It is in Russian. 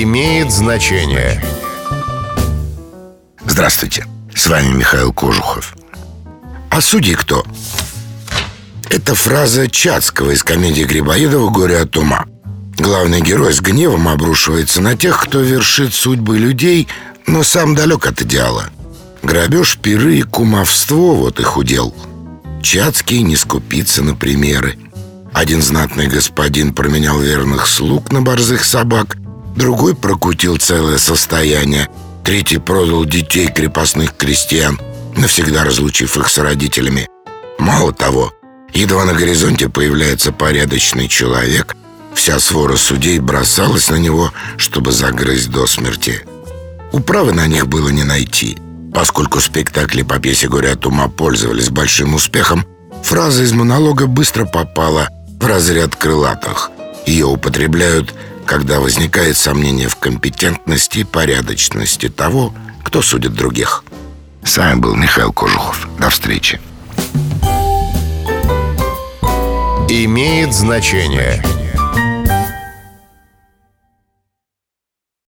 имеет значение. Здравствуйте, с вами Михаил Кожухов. А судьи кто? Это фраза Чацкого из комедии Грибоедова «Горе от ума». Главный герой с гневом обрушивается на тех, кто вершит судьбы людей, но сам далек от идеала. Грабеж, пиры и кумовство – вот их удел. Чацкий не скупится на примеры. Один знатный господин променял верных слуг на борзых собак, другой прокутил целое состояние, третий продал детей крепостных крестьян, навсегда разлучив их с родителями. Мало того, едва на горизонте появляется порядочный человек, вся свора судей бросалась на него, чтобы загрызть до смерти. Управы на них было не найти. Поскольку спектакли по пьесе «Горе ума» пользовались большим успехом, фраза из монолога быстро попала в разряд крылатых. Ее употребляют, когда возникает сомнение в компетентности и порядочности того, кто судит других. С вами был Михаил Кожухов. До встречи. Имеет значение.